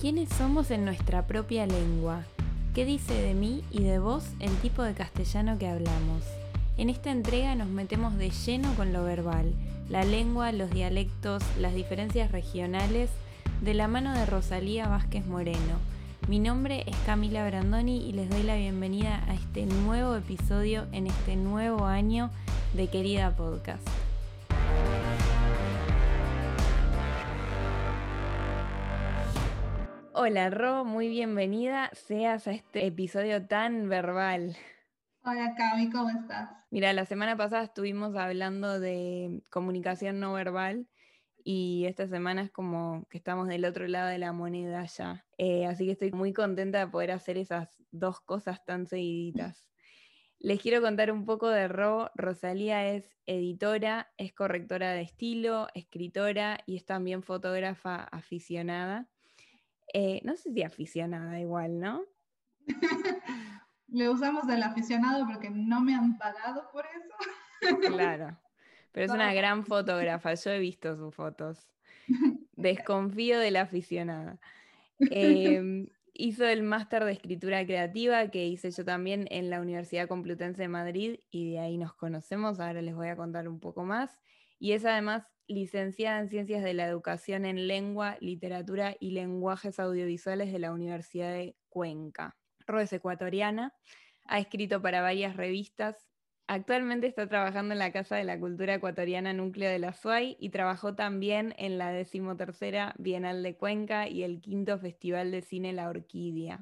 ¿Quiénes somos en nuestra propia lengua? ¿Qué dice de mí y de vos el tipo de castellano que hablamos? En esta entrega nos metemos de lleno con lo verbal, la lengua, los dialectos, las diferencias regionales, de la mano de Rosalía Vázquez Moreno. Mi nombre es Camila Brandoni y les doy la bienvenida a este nuevo episodio en este nuevo año de Querida Podcast. Hola Ro, muy bienvenida seas a este episodio tan verbal. Hola Cami, ¿cómo estás? Mira, la semana pasada estuvimos hablando de comunicación no verbal y esta semana es como que estamos del otro lado de la moneda ya. Eh, así que estoy muy contenta de poder hacer esas dos cosas tan seguiditas. Les quiero contar un poco de Ro. Rosalía es editora, es correctora de estilo, escritora y es también fotógrafa aficionada. Eh, no sé si aficionada igual, ¿no? Le usamos del aficionado porque no me han pagado por eso. claro, pero es una gran fotógrafa, yo he visto sus fotos. Desconfío de la aficionada. Em, hizo el máster de escritura creativa que hice yo también en la Universidad Complutense de Madrid y de ahí nos conocemos, ahora les voy a contar un poco más. Y es además licenciada en Ciencias de la Educación en Lengua, Literatura y Lenguajes Audiovisuales de la Universidad de Cuenca. Ro es ecuatoriana, ha escrito para varias revistas. Actualmente está trabajando en la Casa de la Cultura Ecuatoriana Núcleo de la SUAY y trabajó también en la decimotercera Bienal de Cuenca y el quinto Festival de Cine La Orquídea.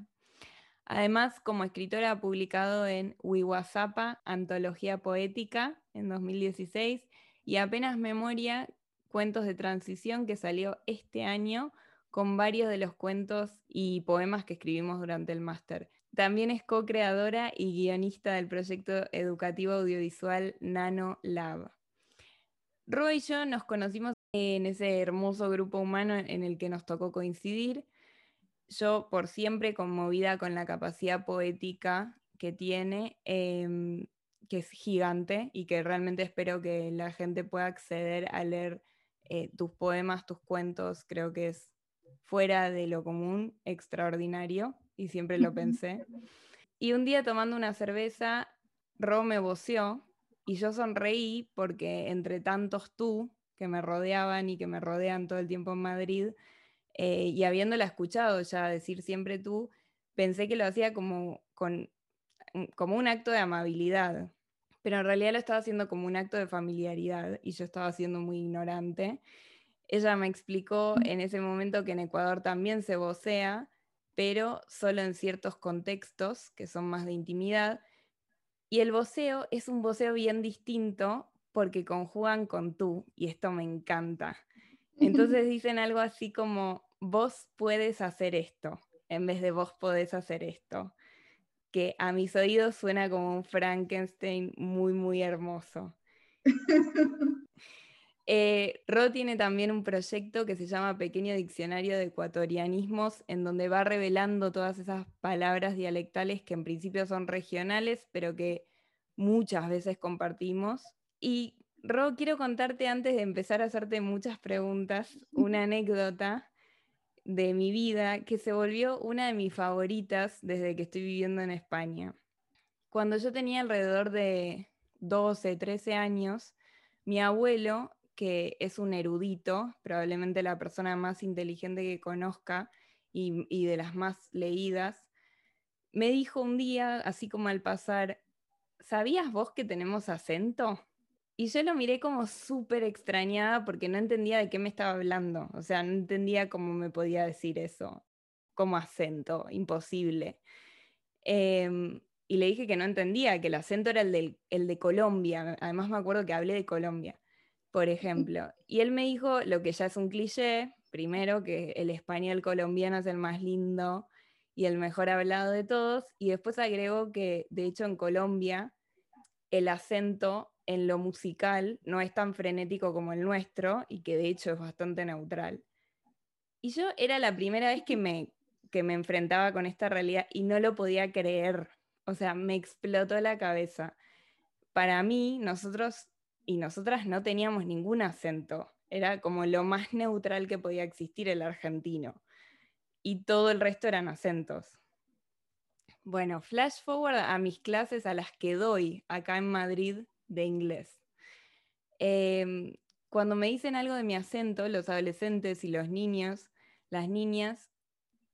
Además, como escritora ha publicado en Wiwasapa, Antología Poética, en 2016, y apenas memoria, cuentos de transición que salió este año con varios de los cuentos y poemas que escribimos durante el máster. También es co-creadora y guionista del proyecto educativo audiovisual Nano Lab. Ro y yo nos conocimos en ese hermoso grupo humano en el que nos tocó coincidir. Yo por siempre conmovida con la capacidad poética que tiene, em, que es gigante y que realmente espero que la gente pueda acceder a leer eh, tus poemas, tus cuentos, creo que es fuera de lo común, extraordinario, y siempre lo pensé. Y un día tomando una cerveza, Ro me voció y yo sonreí porque entre tantos tú que me rodeaban y que me rodean todo el tiempo en Madrid, eh, y habiéndola escuchado ya decir siempre tú, pensé que lo hacía como, con, como un acto de amabilidad, pero en realidad lo estaba haciendo como un acto de familiaridad y yo estaba siendo muy ignorante. Ella me explicó mm. en ese momento que en Ecuador también se vocea, pero solo en ciertos contextos que son más de intimidad. Y el voceo es un voceo bien distinto porque conjugan con tú, y esto me encanta. Entonces dicen algo así como, vos puedes hacer esto, en vez de vos podés hacer esto que a mis oídos suena como un Frankenstein muy, muy hermoso. Eh, Ro tiene también un proyecto que se llama Pequeño Diccionario de Ecuatorianismos, en donde va revelando todas esas palabras dialectales que en principio son regionales, pero que muchas veces compartimos. Y Ro, quiero contarte antes de empezar a hacerte muchas preguntas, una anécdota de mi vida que se volvió una de mis favoritas desde que estoy viviendo en España. Cuando yo tenía alrededor de 12, 13 años, mi abuelo, que es un erudito, probablemente la persona más inteligente que conozca y, y de las más leídas, me dijo un día, así como al pasar, ¿sabías vos que tenemos acento? Y yo lo miré como súper extrañada porque no entendía de qué me estaba hablando. O sea, no entendía cómo me podía decir eso, como acento, imposible. Em, y le dije que no entendía, que el acento era el, el de Colombia. Además me acuerdo que hablé de Colombia, por ejemplo. Y él me dijo lo que ya es un cliché, primero que el español colombiano es el más lindo y el mejor hablado de todos. Y después agregó que, de hecho, en Colombia el acento en lo musical no es tan frenético como el nuestro y que de hecho es bastante neutral. Y yo era la primera vez que me, que me enfrentaba con esta realidad y no lo podía creer. O sea, me explotó la cabeza. Para mí, nosotros y nosotras no teníamos ningún acento. Era como lo más neutral que podía existir el argentino. y todo el resto eran acentos. Bueno, flash forward a mis clases a las que doy acá en Madrid de inglés. Em, cuando me dicen algo de mi acento, los adolescentes y los niños, las niñas,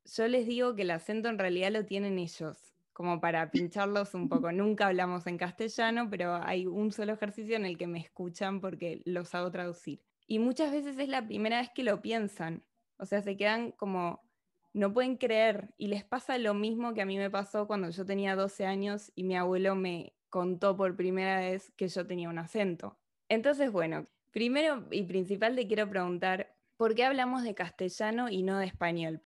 yo les digo que el acento en realidad lo tienen ellos, como para pincharlos un poco. Nunca hablamos en castellano, pero hay un solo ejercicio en el que me escuchan porque los hago traducir. Y muchas veces es la primera vez que lo piensan. O sea, se quedan como no pueden creer y les pasa lo mismo que a mí me pasó cuando yo tenía 12 años y mi abuelo me contó por primera vez que yo tenía un acento. Entonces, bueno, primero y principal te quiero preguntar, ¿por qué hablamos de castellano y no de español?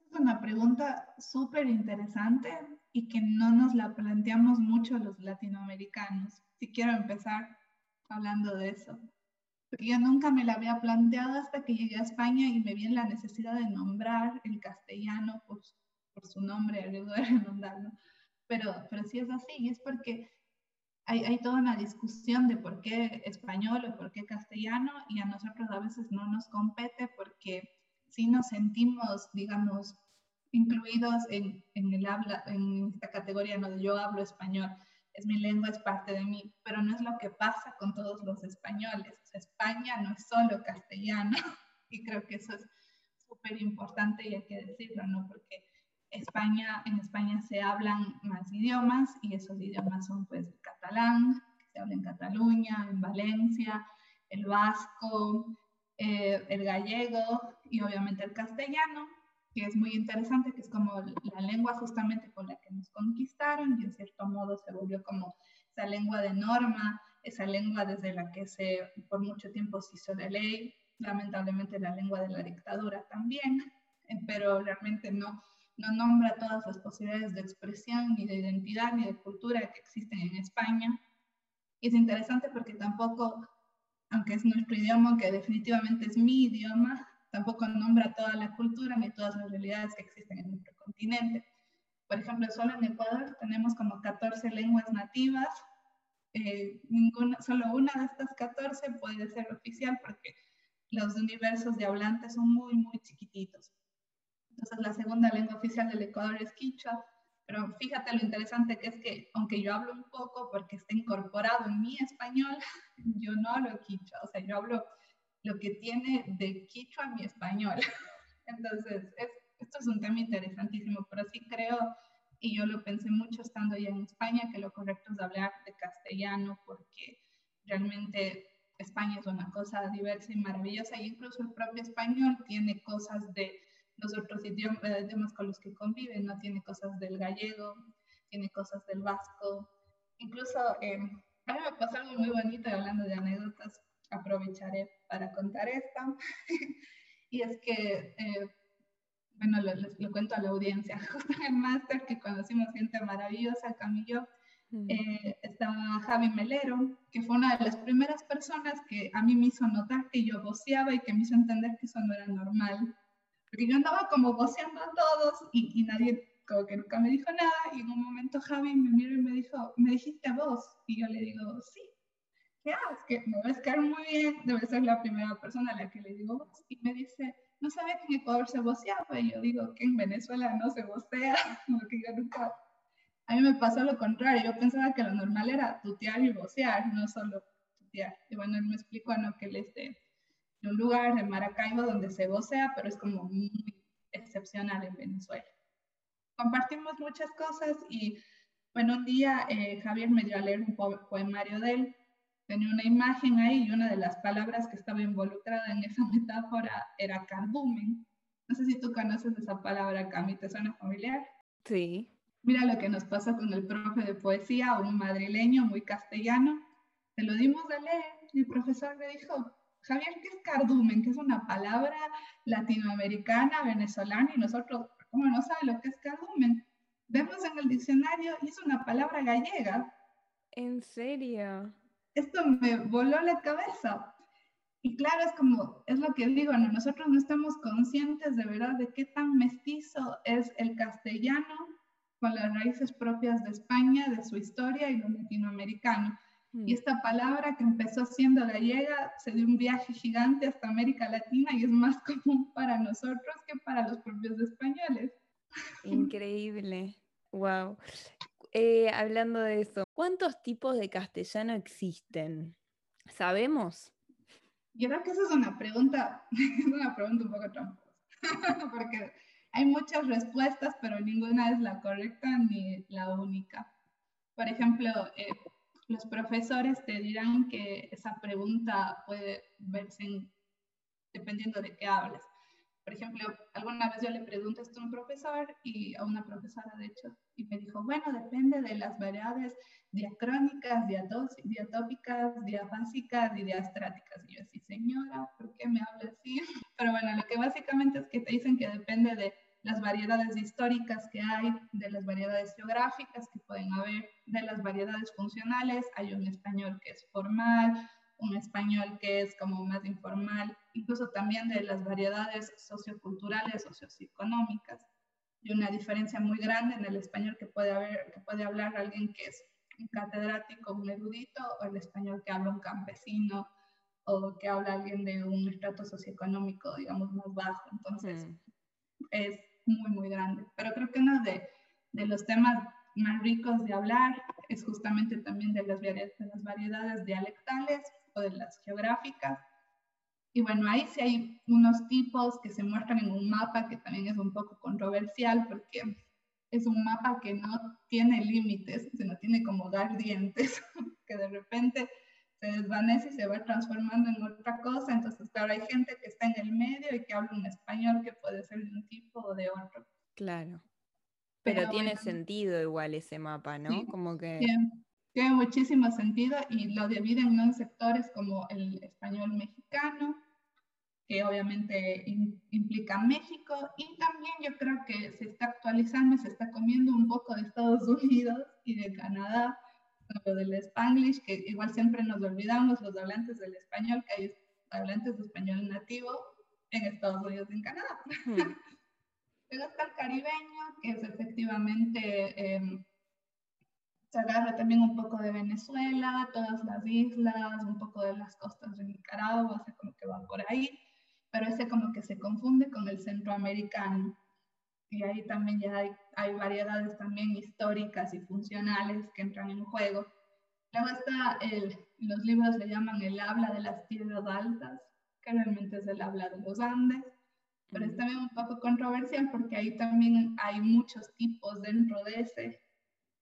Es una pregunta súper interesante y que no nos la planteamos mucho los latinoamericanos. Si quiero empezar hablando de eso porque yo nunca me la había planteado hasta que llegué a España y me vi en la necesidad de nombrar el castellano por, su nombre, riesgo de renombrarlo. Pero, pero sí es así, y es porque hay, hay, toda una discusión de por qué español o por qué castellano, y a nosotros a veces no nos compete porque sí nos sentimos, digamos, incluidos en, en el habla, en esta categoría, no yo hablo español es mi lengua, es parte de mí, pero no es lo que pasa con todos los españoles. España no es solo castellano y creo que eso es súper importante y hay que decirlo, ¿no? Porque España, en España se hablan más idiomas y esos idiomas son pues el catalán, que se habla en Cataluña, en Valencia, el vasco, eh, el gallego y obviamente el castellano, que es muy interesante, que es como la lengua justamente con la que nos conquistaron y en cierto modo se volvió como esa lengua de norma, esa lengua desde la que se por mucho tiempo se hizo la ley, lamentablemente la lengua de la dictadura también, eh, pero realmente no, no nombra todas las posibilidades de expresión, ni de identidad, ni de cultura que existen en España. Y es interesante porque tampoco, aunque es nuestro idioma, que definitivamente es mi idioma, tampoco nombra toda la cultura ni todas las realidades que existen en nuestro continente. Por ejemplo, solo en Ecuador tenemos como 14 lenguas nativas. Eh, ninguna, solo una de estas 14 puede ser oficial porque los universos de hablantes son muy, muy chiquititos. Entonces, la segunda lengua oficial del Ecuador es quichua, pero fíjate lo interesante que es que, aunque yo hablo un poco porque está incorporado en mi español, yo no hablo quichua, o sea, yo hablo lo que tiene de quichua mi español. Entonces, esto es un tema interesantísimo, pero sí creo, y yo lo pensé mucho estando ya en España, que lo correcto es hablar de castellano porque realmente España es una cosa diversa y maravillosa, y incluso el propio español tiene cosas de los otros idiomas, eh, idiomas con los que conviven, no tiene cosas del gallego, tiene cosas del vasco. Incluso, eh, a mí me pasó algo muy bonito hablando de anécdotas aprovecharé para contar esta. y es que, eh, bueno, lo, lo, cuento a la audiencia. Justo en el máster que conocimos gente maravillosa, Camillo, mm. eh, estaba Javi Melero, que fue una de las primeras personas que a mí me hizo notar que yo voceaba y que me hizo entender que eso no era normal. Porque yo andaba como voceando a todos y, y nadie como que nunca me dijo nada y en un momento Javi me miró y me dijo, ¿me dijiste vos? Y yo le digo, sí. ¿qué haces? Que me ves caer muy bien, debe ser la primera persona a la que le digo Y me dice, no sabía que en Ecuador se voceaba. Y yo digo que en Venezuela no se vocea, porque yo nunca... A mí me pasó lo contrario, yo pensaba que lo normal era tutear y vocear, no solo tutear. Y bueno, él me explicó ¿no? que él es de, un lugar de Maracaibo donde se vocea, pero es como muy excepcional en Venezuela. Compartimos muchas cosas y bueno, un día eh, Javier me dio a leer un poemario de él tenía una imagen ahí y una de las palabras que estaba involucrada en esa metáfora era cardumen. No sé si tú conoces esa palabra, Cami, ¿te suena familiar? Sí. Mira lo que nos pasó con el profe de poesía, un madrileño muy castellano. Se lo dimos a leer y el profesor le dijo, Javier, ¿qué es cardumen? Que es una palabra latinoamericana, venezolana, y nosotros, ¿cómo no sabe lo que es cardumen? Vemos en el diccionario y es una palabra gallega. ¿En serio? esto me voló la cabeza. Y claro, es como, es lo que digo, ¿no? nosotros no estamos conscientes de verdad de qué tan mestizo es el castellano con las raíces propias de España, de su historia y lo latinoamericano. Y mm. esta palabra que empezó siendo gallega se dio un viaje gigante hasta América Latina y es más común para nosotros que para los propios españoles. Increíble. Wow. Eh, hablando de eso, ¿cuántos tipos de castellano existen? ¿Sabemos? Yo creo que esa es una pregunta, es una pregunta un poco tramposa, porque hay muchas respuestas, pero ninguna es la correcta ni la única. Por ejemplo, eh, los profesores te dirán que esa pregunta puede verse dependiendo de qué hables. Por ejemplo, alguna vez yo le pregunté a un profesor y a una profesora, de hecho, y me dijo, bueno, depende de las variedades diacrónicas, diatópicas, diafásicas y diastráticas. Y yo así, señora, ¿por qué me habla así? Pero bueno, lo que básicamente es que te dicen que depende de las variedades históricas que hay, de las variedades geográficas que pueden haber, de las variedades funcionales. Hay un español que es formal, un español que es como más informal, incluso también de las variedades socioculturales socioeconómicas. Y una diferencia muy grande en el español que puede, haber, que puede hablar alguien que es un catedrático, un erudito, o el español que habla un campesino, o que habla alguien de un estrato socioeconómico, digamos, más bajo. Entonces, mm. es muy, muy grande. Pero creo que uno de, de los temas más ricos de hablar es justamente también de las, de las variedades dialectales o de las geográficas. Y bueno, ahí sí hay unos tipos que se muestran en un mapa que también es un poco controversial porque es un mapa que no tiene límites, sino tiene como dar dientes, que de repente se desvanece y se va transformando en otra cosa. Entonces, claro, hay gente que está en el medio y que habla un español que puede ser de un tipo o de otro. Claro. Pero, tiene sentido igual ese mapa, ¿no? como que... Tiene, muchísimo sentido y lo dividen en sectores como el español mexicano, que obviamente implica México, y también yo creo que se está actualizando y se está comiendo un poco de Estados Unidos y de Canadá, lo del Spanglish, que igual siempre nos olvidamos los hablantes del español, que hay hablantes de español nativo en Estados Unidos y en Canadá. Hmm. Luego está el caribeño, que es efectivamente, em, se agarra también un poco de Venezuela, todas las islas, un poco de las costas de Nicaragua, o sea, como que va por ahí, pero ese como que se confunde con el centroamericano y ahí también ya hay, hay, variedades también históricas y funcionales que entran en juego. Luego está el, los libros le llaman el habla de las tierras altas, que realmente es el habla de los Andes, pero es también un poco controversial porque ahí también hay muchos tipos dentro de ese.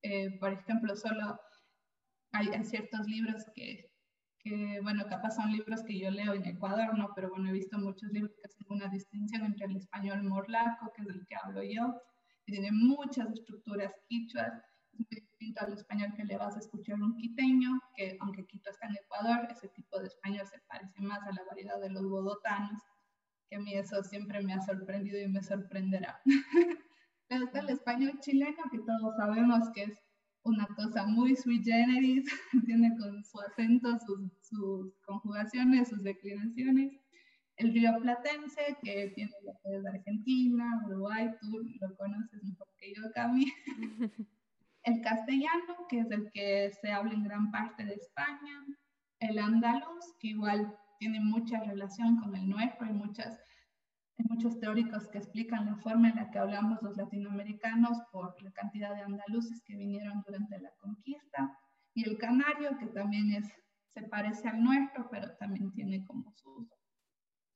Eh, por ejemplo, solo hay, hay ciertos libros que que, bueno, capaz son libros que yo leo en Ecuador, ¿no? Pero bueno, he visto muchos libros que hacen una distinción entre el español morlaco, que es el que hablo yo, y tiene muchas estructuras quichuas, es muy distinto al español que le vas a escuchar un quiteño, que aunque Quito está en Ecuador, ese tipo de español se parece más a la variedad de los bogotanos, que a mí eso siempre me ha sorprendido y me sorprenderá. Pero está el español chileno, que todos sabemos que es una cosa muy sui generis, tiene con su acento, sus, sus, conjugaciones, sus declinaciones. El río Platense, que tiene lo que es Argentina, Uruguay, tú lo conoces mejor que yo, Cami. El castellano, que es el que se habla en gran parte de España. El andaluz, que igual tiene mucha relación con el nuestro, hay muchas hay muchos teóricos que explican la forma en la que hablamos los latinoamericanos por la cantidad de andaluces que vinieron durante la conquista. Y el canario, que también es, se parece al nuestro, pero también tiene como sus,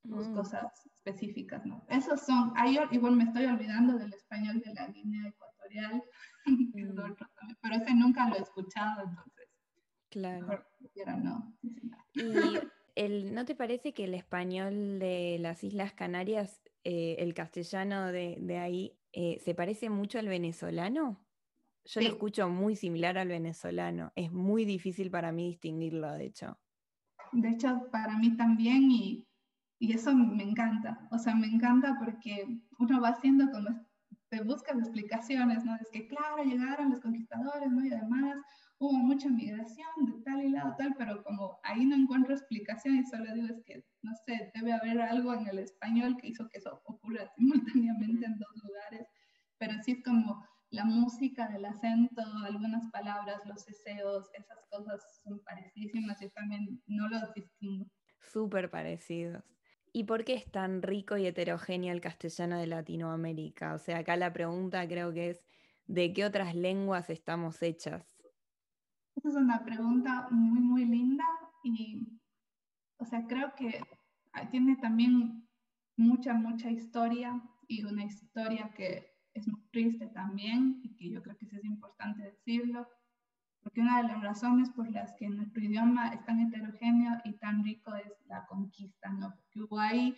sus mm. cosas específicas. ¿no? Esos son, ahí igual me estoy olvidando del español de la Guinea Ecuatorial, mm. pero ese nunca lo he escuchado, entonces. Claro. no. Y ¿no te parece que el español de las Islas Canarias, eh, el castellano de, ahí, eh, se parece mucho al venezolano? Yo lo escucho muy similar al venezolano. Es muy difícil para mí distinguirlo, de hecho. De hecho, para mí también, y, y eso me encanta. O sea, me encanta porque uno va haciendo como te buscas explicaciones, ¿no? Es que, claro, llegaron los conquistadores, ¿no? Y además hubo mucha migración de tal y lado tal, pero como ahí no encuentro explicación y solo digo es que, no sé, debe haber algo en el español que hizo que eso ocurra simultáneamente en dos lugares, pero sí es como la música del acento, algunas palabras, los deseos, esas cosas son parecísimas, yo también no los distingo. Súper parecidos. ¿Y por qué es tan rico y heterogéneo el castellano de Latinoamérica? O sea, acá la pregunta creo que es, ¿de qué otras lenguas estamos hechas? Esa es una pregunta muy, muy linda y, o sea, creo que tiene también mucha, mucha historia y una historia que es muy triste también y que yo creo que sí es importante decirlo, porque una de las razones por las que nuestro idioma es tan heterogéneo y tan rico es la conquista, ¿no? Porque hubo ahí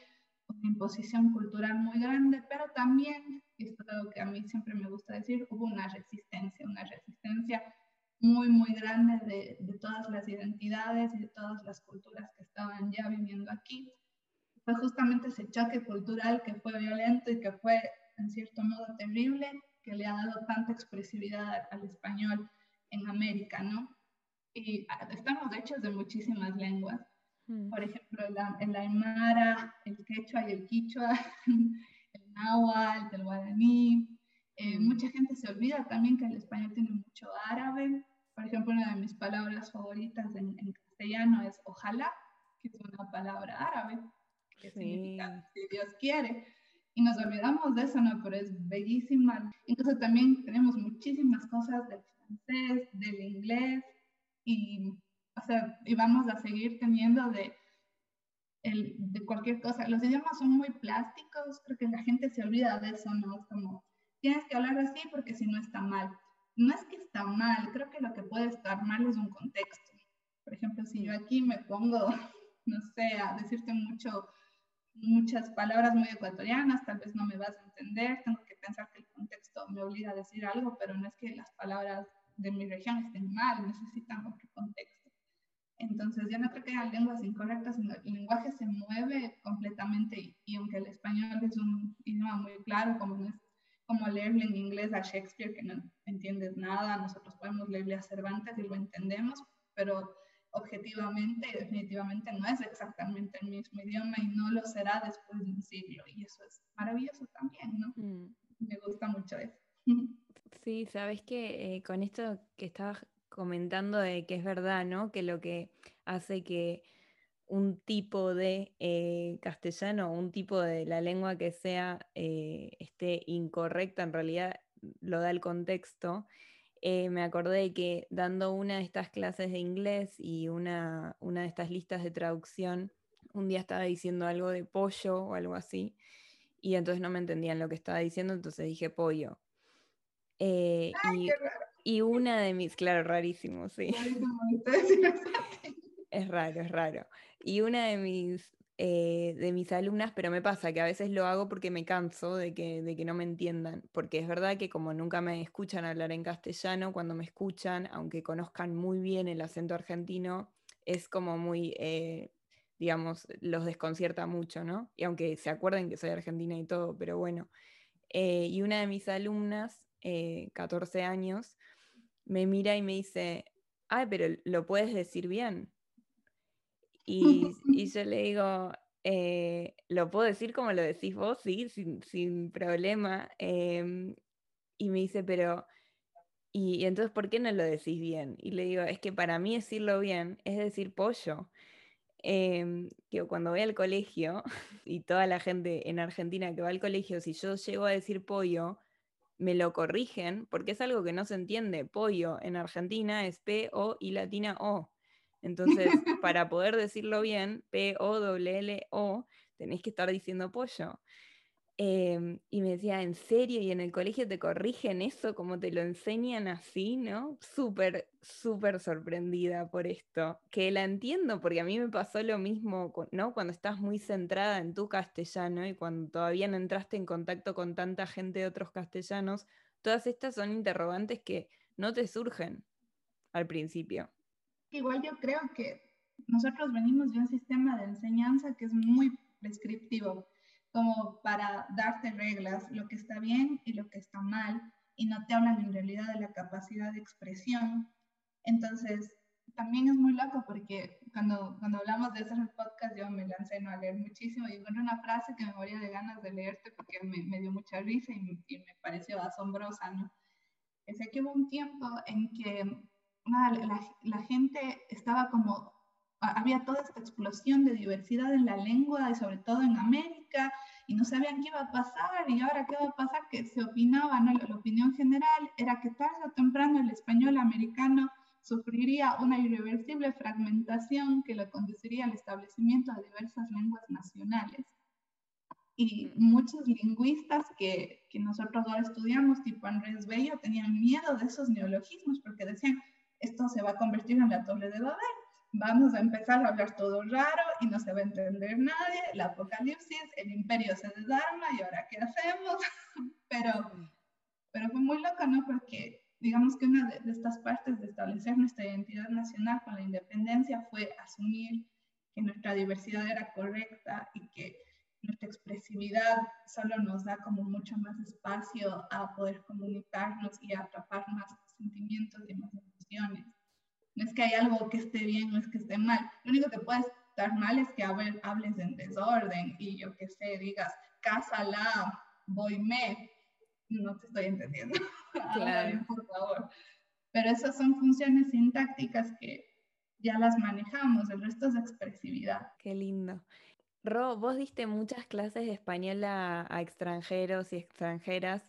una imposición cultural muy grande, pero también, y esto es algo que a mí siempre me gusta decir, hubo una resistencia, una resistencia muy, muy grande de, de todas las identidades y de todas las culturas que estaban ya viviendo aquí. Fue justamente ese choque cultural que fue violento y que fue en cierto modo terrible, que le ha dado tanta expresividad al español en América, ¿no? Y ah, estamos hechos de muchísimas lenguas. Mm. Por ejemplo, el, aymara, el quechua y el quichua, el náhuatl, el guaraní. Eh, mucha gente se olvida también que el español tiene mucho árabe. Por ejemplo, una de mis palabras favoritas en, en castellano es ojalá, que es una palabra árabe, que significa si Dios quiere y nos olvidamos de eso, ¿no? Pero es bellísima. Entonces también tenemos muchísimas cosas del francés, del inglés y, o sea, y vamos a seguir teniendo de, el, de cualquier cosa. Los idiomas son muy plásticos, creo que la gente se olvida de eso, ¿no? Es como, tienes que hablar así porque si no está mal. No es que está mal, creo que lo que puede estar mal es un contexto. Por ejemplo, si yo aquí me pongo, no sé, a decirte mucho muchas palabras muy ecuatorianas, tal vez no me vas a entender, tengo que pensar que el contexto me obliga a decir algo, pero no es que las palabras de mi región estén mal, necesitan otro contexto. Entonces, yo no creo que haya lenguas incorrectas, el lenguaje se mueve completamente y, aunque el español es un idioma muy claro, como no es como leerle en inglés a Shakespeare, que no entiendes nada, nosotros podemos leerle a Cervantes y lo entendemos, pero objetivamente y definitivamente no es exactamente el mismo idioma y no lo será después de un siglo. Y eso es maravilloso también, ¿no? Mm. Me gusta mucho eso. Sí, sabes que eh, con esto que estabas comentando de que es verdad, ¿no? Que lo que hace que un tipo de eh, castellano, un tipo de la lengua que sea eh, esté incorrecta, en realidad lo da el contexto. Eh, me acordé que dando una de estas clases de inglés y una, una de estas listas de traducción, un día estaba diciendo algo de pollo o algo así, y entonces no me entendían lo que estaba diciendo, entonces dije pollo. Eh, y, y, una de mis, claro, rarísimo, sí. es raro, es raro. Y una de mis eh, de mis alumnas, pero me pasa que a veces lo hago porque me canso de que, de que no me entiendan, porque es verdad que como nunca me escuchan hablar en castellano, cuando me escuchan, aunque conozcan muy bien el acento argentino, es como muy, eh, digamos, los desconcierta mucho, ¿no? Y aunque se acuerden que soy argentina y todo, pero bueno. Eh, y una de mis alumnas, 14 años, me mira y me dice, ay, pero lo puedes decir bien. Y, yo le digo, eh, ¿lo puedo decir como lo decís vos? Sí, sin, problema. Em, y me dice, pero, y, entonces, ¿por qué no lo decís bien? Y le digo, es que para mí decirlo bien es decir pollo. Eh, que cuando voy al colegio, y toda la gente en Argentina que va al colegio, si yo llego a decir pollo, me lo corrigen, porque es algo que no se entiende. Pollo en Argentina es P, O y latina O. Entonces, para poder decirlo bien, P-O-L-L-O, tenés que estar diciendo pollo. Em, y me decía, ¿en serio? ¿Y en el colegio te corrigen eso como te lo enseñan así, no? Súper, súper sorprendida por esto. Que la entiendo, porque a mí me pasó lo mismo, ¿no? Cuando estás muy centrada en tu castellano y cuando todavía no entraste en contacto con tanta gente de otros castellanos, todas estas son interrogantes que no te surgen al principio. Igual yo creo que nosotros venimos de un sistema de enseñanza que es muy prescriptivo, como para darte reglas, lo que está bien y lo que está mal, y no te hablan en realidad de la capacidad de expresión. Entonces, también es muy loco porque cuando, cuando hablamos de ese podcast yo me lancé a leer muchísimo y encontré una frase que me moría de ganas de leerte porque me, me dio mucha risa y, y, me pareció asombrosa, ¿no? Es que hubo un tiempo en que la, la, gente estaba como, había toda esta explosión de diversidad en la lengua y sobre todo en América y no sabían qué iba a pasar y ahora qué va a pasar, que se opinaba, ¿no? la opinión general era que tarde o temprano el español americano sufriría una irreversible fragmentación que le conduciría al establecimiento de diversas lenguas nacionales. Y muchos lingüistas que, que nosotros ahora estudiamos, tipo Andrés Bello, tenían miedo de esos neologismos porque decían, esto se va a convertir en la torre de Babel. Vamos a empezar a hablar todo raro y no se va a entender nadie, el apocalipsis, el imperio se desarma y ahora qué hacemos. pero, pero fue muy loco, ¿no? Porque digamos que una de, estas partes de establecer nuestra identidad nacional con la independencia fue asumir que nuestra diversidad era correcta y que nuestra expresividad solo nos da como mucho más espacio a poder comunicarnos y a atrapar más sentimientos y más emociones. No es que hay algo que esté bien, no es que esté mal. Lo único que puede estar mal es que hables en desorden y yo que sé, digas, cásala, voy me, no te estoy entendiendo. Claro. por favor. Pero esas son funciones sintácticas que ya las manejamos, el resto es expresividad. Qué lindo. Ro, vos diste muchas clases de español a, a, extranjeros y extranjeras.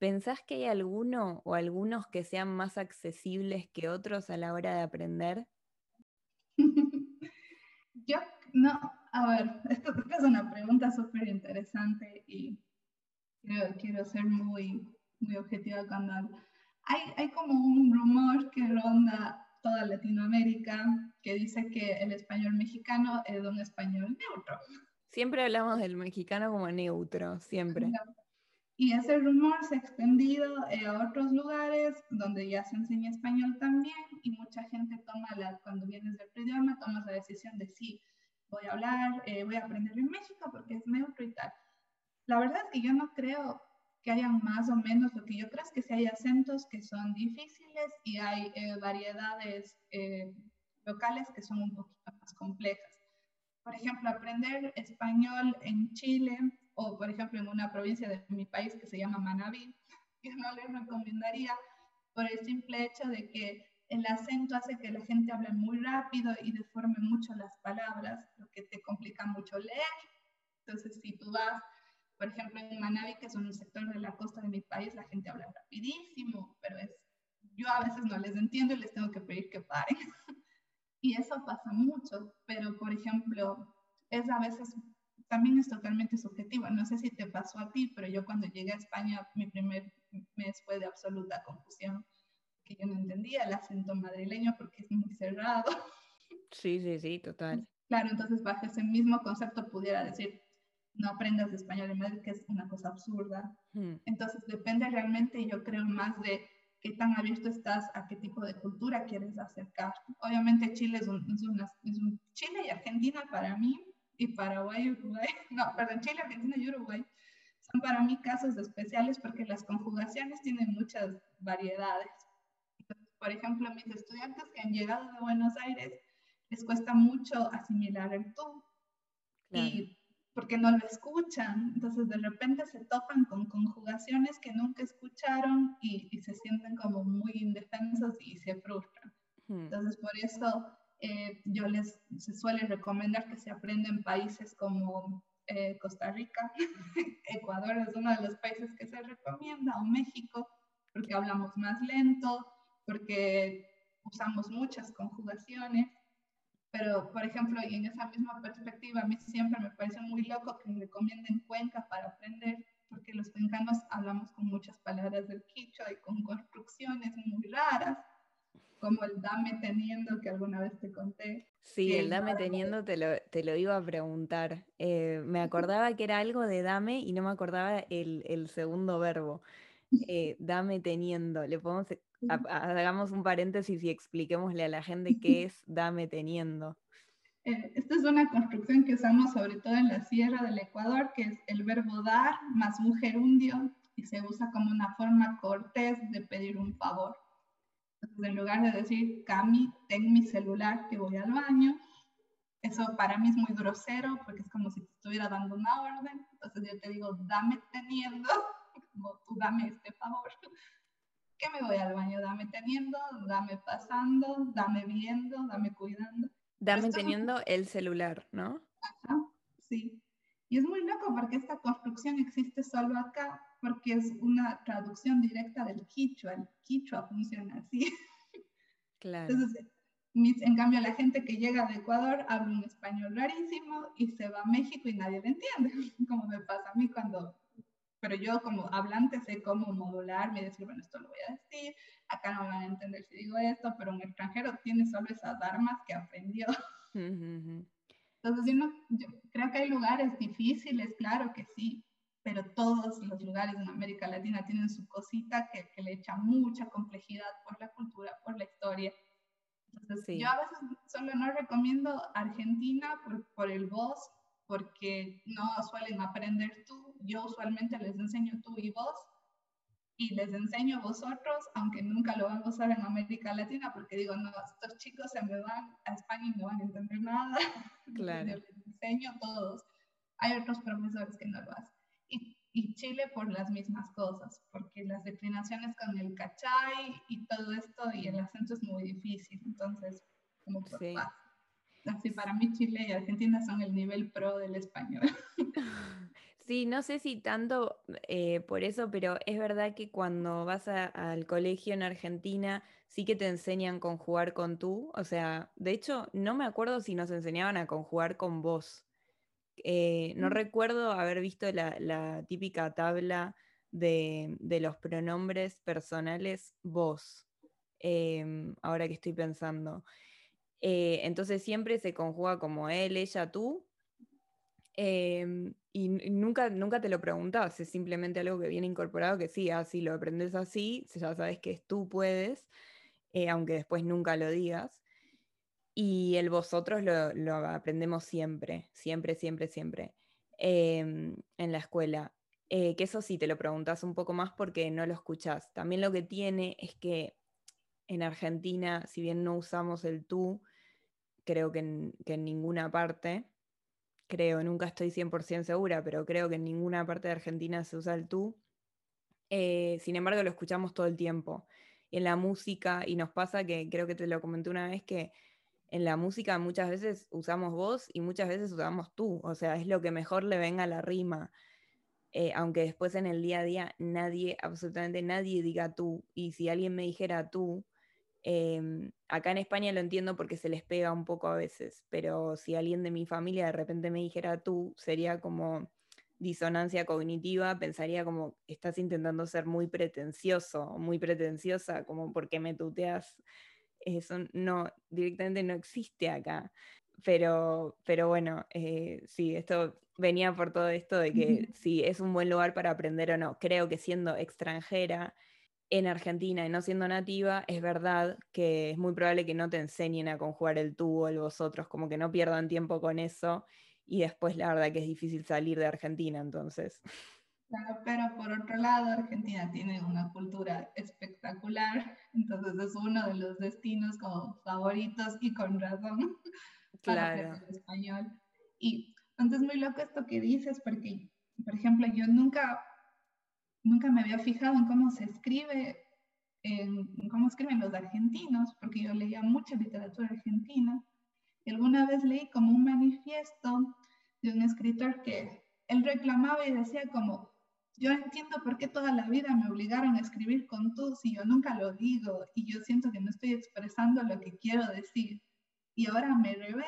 ¿Pensás que hay alguno o algunos que sean más accesibles que otros a la hora de aprender? Yo, no, a ver, esto, es una pregunta súper interesante y quiero, ser muy, muy objetiva cuando Hay, hay como un rumor que ronda toda Latinoamérica que dice que el español mexicano es un español neutro. Siempre hablamos del mexicano como neutro, siempre. Y ese rumor se ha extendido eh, a otros lugares donde ya se enseña español también y mucha gente toma la, cuando vienes idioma, tomas la decisión de sí, voy a hablar, eh, voy a aprender en México porque es neutro y tal. La verdad es que yo no creo que haya más o menos, lo que yo creo es que si hay acentos que son difíciles y hay eh, variedades locales que son un poquito más complejas. Por ejemplo, aprender español en Chile o, por ejemplo, en una provincia de mi país que se llama Manabí, yo no les recomendaría por el simple hecho de que el acento hace que la gente hable muy rápido y deforme mucho las palabras, lo que te complica mucho leer. Entonces, si tú vas por ejemplo, en Manabi, que es un sector de la costa de mi país, la gente habla rapidísimo, pero es, yo a veces no les entiendo y les tengo que pedir que paren. y eso pasa mucho, pero por ejemplo, es a veces, también es totalmente subjetivo. No sé si te pasó a ti, pero yo cuando llegué a España, mi primer mes fue de absoluta confusión, que yo no entendía el acento madrileño porque es muy cerrado. Sí, sí, sí, total. Claro, entonces bajo ese mismo concepto pudiera decir, no aprendas español en Madrid, que es una cosa absurda. Hmm. Entonces depende realmente, yo creo, más de qué tan abierto estás a qué tipo de cultura quieres acercar. Obviamente Chile es un, es una, es un Chile y Argentina para mí, y Paraguay y Uruguay, no, perdón, Chile, Argentina y Uruguay, son para mí casos especiales porque las conjugaciones tienen muchas variedades. por ejemplo, mis estudiantes que han llegado de Buenos Aires, les cuesta mucho asimilar el tú. Y porque no lo escuchan. Entonces de repente se topan con conjugaciones que nunca escucharon y, se sienten como muy indefensos y se frustran. Entonces por eso eh, yo les se suele recomendar que se aprenda en países como eh, Costa Rica, Ecuador es uno de los países que se recomienda, o México, porque hablamos más lento, porque usamos muchas conjugaciones. Pero, por ejemplo, y en esa misma perspectiva, a mí siempre me parece muy loco que recomienden Cuenca para aprender, porque los cuencanos hablamos con muchas palabras del quichua y con construcciones muy raras, como el dame teniendo que alguna vez te conté. Sí, el dame teniendo te lo, te lo iba a preguntar. Eh, me acordaba que era algo de dame y no me acordaba el, el segundo verbo. Eh, dame teniendo. Le podemos hagamos un paréntesis y expliquémosle a la gente qué es dame teniendo. Eh, esta es una construcción que usamos sobre todo en la sierra del Ecuador, que es el verbo dar más un gerundio y se usa como una forma cortés de pedir un favor. Entonces, en lugar de decir, Cami, ten mi celular que voy al baño, eso para mí es muy grosero porque es como si te estuviera dando una orden. Entonces yo te digo, dame teniendo, como tú dame este favor. qué me voy al baño? Dame teniendo, dame pasando, dame viendo, dame cuidando. Dame teniendo el celular, ¿no? Ajá, sí. Y es muy loco porque esta construcción existe solo acá, porque es una traducción directa del quichua. El quichua funciona así. Claro. Entonces, en cambio, la gente que llega de Ecuador habla un español rarísimo y se va a México y nadie le entiende, como me pasa a mí cuando, pero yo como hablante sé cómo modularme y decir, bueno, esto lo voy a decir, acá no me van a entender si digo esto, pero un extranjero tiene solo esas armas que aprendió. Entonces, yo, creo que hay lugares difíciles, claro que sí, pero todos los lugares en América Latina tienen su cosita que, que le echa mucha complejidad por la cultura, por la historia entonces, yo a veces solo no recomiendo Argentina por, por, el vos, porque no suelen aprender tú. Yo usualmente les enseño tú y vos, y les enseño a vosotros, aunque nunca lo van a usar en América Latina, porque digo, no, estos chicos se me van a España y no van a entender nada. Claro. Les enseño a todos. Hay otros profesores que no lo hacen y Chile por las mismas cosas, porque las declinaciones con el cachay y todo esto y el acento es muy difícil, entonces, como por sí. Así para mí Chile y Argentina son el nivel pro del español. Sí, no sé si tanto eh, por eso, pero es verdad que cuando vas al colegio en Argentina sí que te enseñan conjugar con tú. O sea, de hecho, no me acuerdo si nos enseñaban a conjugar con vos. Eh, no mm. recuerdo haber visto la, típica tabla de, los pronombres personales vos, em, ahora que estoy pensando. Eh, entonces siempre se conjuga como él, ella, tú. Em, y nunca, nunca te lo preguntas, es simplemente algo que viene incorporado, que sí, así lo aprendes así, ya sabes que es tú puedes, eh, aunque después nunca lo digas. Y el vosotros lo, aprendemos siempre, siempre, siempre, siempre em, en la escuela. Eh, que eso sí te lo preguntas un poco más porque no lo escuchás. También lo que tiene es que en Argentina, si bien no usamos el tú, creo que en, ninguna parte, creo, nunca estoy 100% segura, pero creo que en ninguna parte de Argentina se usa el tú. Eh, sin embargo, lo escuchamos todo el tiempo. en la música, y nos pasa que creo que te lo comenté una vez, que en la música muchas veces usamos vos y muchas veces usamos tú, o sea, es lo que mejor le venga a la rima. Eh, aunque después en el día a día nadie, absolutamente nadie diga tú, y si alguien me dijera tú, em, acá en España lo entiendo porque se les pega un poco a veces, pero si alguien de mi familia de repente me dijera tú, sería como disonancia cognitiva, pensaría como estás intentando ser muy pretencioso, muy pretenciosa, como porque me tuteas eso no, directamente no existe acá. Pero, pero bueno, eh, sí, esto venía por todo esto de que si es un buen lugar para aprender o no. Creo que siendo extranjera en Argentina y no siendo nativa, es verdad que es muy probable que no te enseñen a conjugar el tú o el vosotros, como que no pierdan tiempo con eso. Y después la verdad que es difícil salir de Argentina, entonces. Claro, pero por otro lado, Argentina tiene una cultura espectacular, entonces es uno de los destinos como favoritos y con razón claro. el español. Y entonces muy loco esto que dices, porque, por ejemplo, yo nunca, nunca me había fijado en cómo se escribe, en, cómo escriben los argentinos, porque yo leía mucha literatura argentina, y alguna vez leí como un manifiesto de un escritor que él reclamaba y decía como, yo entiendo por qué toda la vida me obligaron a escribir con tú si yo nunca lo digo y yo siento que no estoy expresando lo que quiero decir. Y ahora me revelo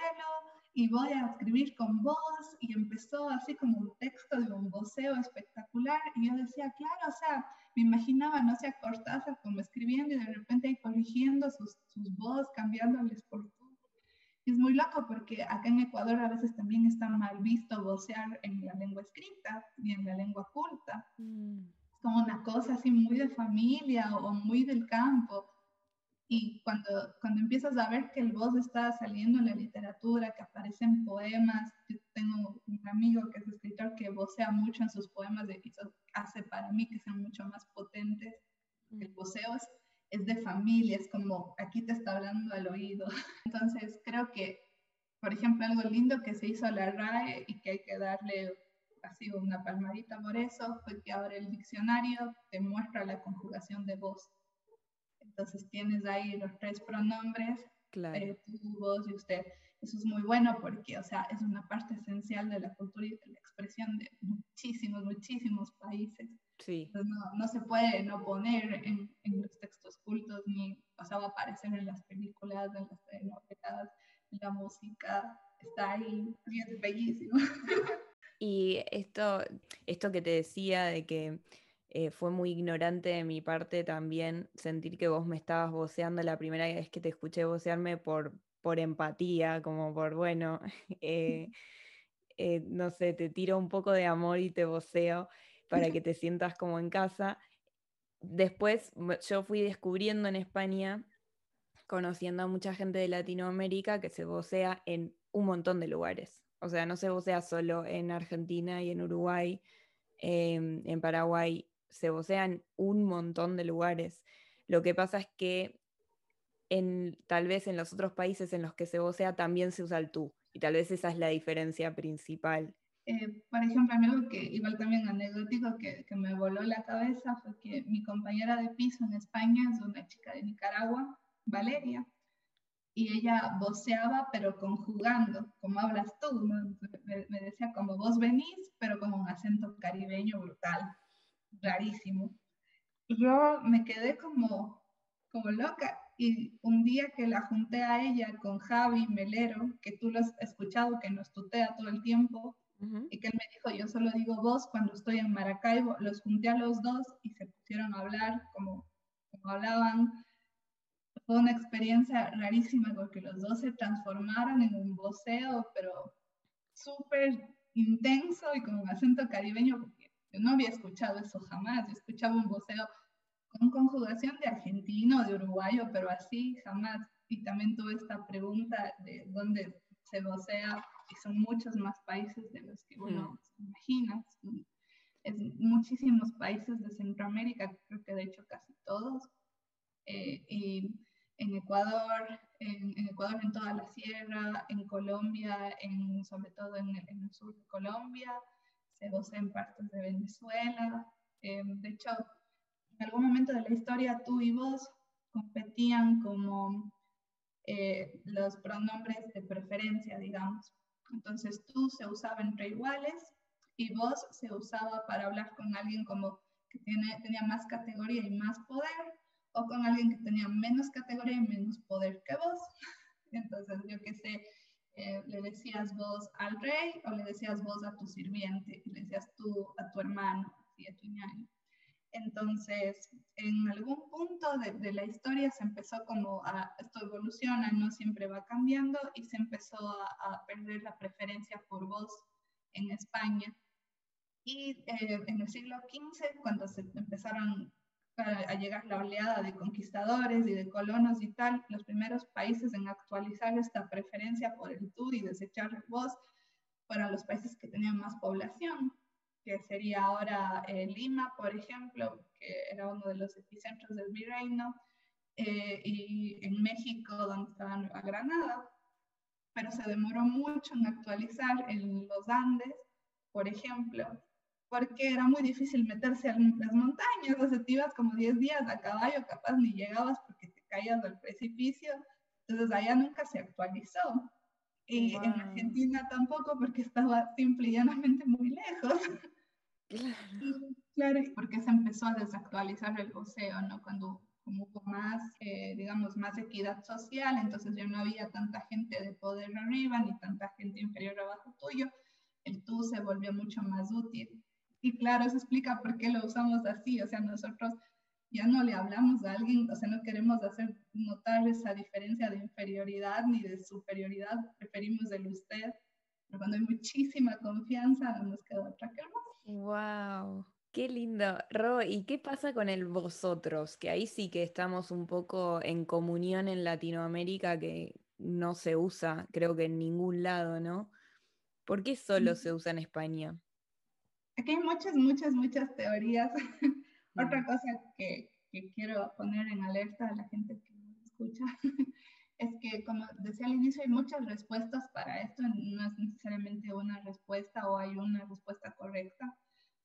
y voy a escribir con voz y empezó así como un texto de un voceo espectacular y yo decía, claro, o sea, me imaginaba, no sé, a Cortázar como escribiendo y de repente ahí corrigiendo sus, sus voz, cambiándoles por es muy loco porque acá en Ecuador a veces también está mal visto vocear en la lengua escrita y en la lengua culta. Mm. Es como una cosa así muy de familia o, muy del campo. Y cuando, cuando empiezas a ver que el voz está saliendo en la literatura, que aparecen poemas, yo tengo un amigo que es escritor que vocea mucho en sus poemas y eso hace para mí que sean mucho más potentes. El mm. voceo es es de familia, es como aquí te está hablando al oído. Entonces creo que, por ejemplo, algo lindo que se hizo a la RAE y que hay que darle así una palmadita por eso fue que ahora el diccionario te muestra la conjugación de voz. Entonces tienes ahí los tres pronombres, claro. eh, tú, vos y usted. Eso es muy bueno porque, o sea, es una parte esencial de la cultura y de la expresión de muchísimos, muchísimos países. Sí. no, no, se puede no poner en, en, los textos cultos, ni, o sea, va a aparecer en las películas, en las telenovelas, en la música, está ahí, y es bellísimo. Y esto, esto que te decía de que eh, fue muy ignorante de mi parte también sentir que vos me estabas voceando la primera vez que te escuché vocearme por, por empatía, como por, bueno, eh, eh, no sé, te tiro un poco de amor y te voceo para que te sientas como en casa. Después yo fui descubriendo en España, conociendo a mucha gente de Latinoamérica que se vocea en un montón de lugares. O sea, no se vocea solo en Argentina y en Uruguay, em, en Paraguay, se vocea en un montón de lugares. Lo que pasa es que en, tal vez en los otros países en los que se vocea también se usa el tú. Y tal vez esa es la diferencia principal. Eh, por ejemplo, algo que igual también anecdótico que, que, me voló la cabeza fue que mi compañera de piso en España es una chica de Nicaragua, Valeria, y ella voceaba, pero conjugando, como hablas tú, me, decía como vos venís, pero con un acento caribeño brutal, rarísimo. Yo me quedé como, como loca, y un día que la junté a ella con Javi Melero, que tú lo has escuchado, que nos tutea todo el tiempo, y que él me dijo, yo solo digo vos cuando estoy en Maracaibo, los junté a los dos y se pusieron a hablar como, como hablaban. Fue una experiencia rarísima porque los dos se transformaron en un voceo, pero súper intenso y con un acento caribeño, yo no había escuchado eso jamás. Yo escuchaba un voceo con conjugación de argentino, de uruguayo, pero así jamás. Y también tuve esta pregunta de dónde se vocea, y son muchos más países de los que uno se imagina. Es muchísimos países de Centroamérica, creo que de hecho casi todos. Eh, y en Ecuador, en, Ecuador en toda la sierra, en Colombia, en, sobre todo en, el sur de Colombia, se goza en partes de Venezuela. Em, de hecho, en algún momento de la historia tú y vos competían como eh, los pronombres de preferencia, digamos. Entonces tú se usaba entre iguales y vos se usaba para hablar con alguien como que tiene, tenía más categoría y más poder o con alguien que tenía menos categoría y menos poder que vos. Entonces, yo qué sé, eh, le decías vos al rey o le decías vos a tu sirviente, le decías tú a tu hermano y a tu ñaño. Entonces, en algún punto de, de, la historia se empezó como a, esto evoluciona, no siempre va cambiando y se empezó a, a perder la preferencia por voz en España. Y eh, en el siglo XV, cuando se empezaron a llegar la oleada de conquistadores y de colonos y tal, los primeros países en actualizar esta preferencia por el tú y desechar el vos fueron los países que tenían más población, que sería ahora eh, Lima, por ejemplo, que era uno de los epicentros del virreino, eh, y en México, donde estaba Nueva Granada, pero se demoró mucho en actualizar en los Andes, por ejemplo, porque era muy difícil meterse en las montañas, o sea, te ibas como 10 días a caballo, capaz ni llegabas porque te caías del precipicio, entonces allá nunca se actualizó. Y en Argentina tampoco porque estaba simple y llanamente muy lejos. Claro. claro, porque se empezó a desactualizar el buceo, ¿no? Cuando como hubo más, eh, digamos, más equidad social, entonces ya no había tanta gente de poder arriba ni tanta gente inferior abajo tuyo, el tú se volvió mucho más útil. Y claro, eso explica por qué lo usamos así. O sea, nosotros ya no le hablamos a alguien, o sea, no queremos hacer notar esa diferencia de inferioridad ni de superioridad, preferimos el usted. Pero cuando hay muchísima confianza, no nos queda otra que ¡Wow! Qué lindo. Ro, ¿y qué pasa con el vosotros? Que ahí sí que estamos un poco en comunión en Latinoamérica que no se usa, creo que en ningún lado, ¿no? ¿Por qué solo se usa en España? Aquí hay muchas, muchas, muchas teorías. Otra cosa que, que, quiero poner en alerta a la gente que nos escucha es que, como decía al inicio, hay muchas respuestas para esto. No es necesariamente una respuesta o hay una respuesta correcta,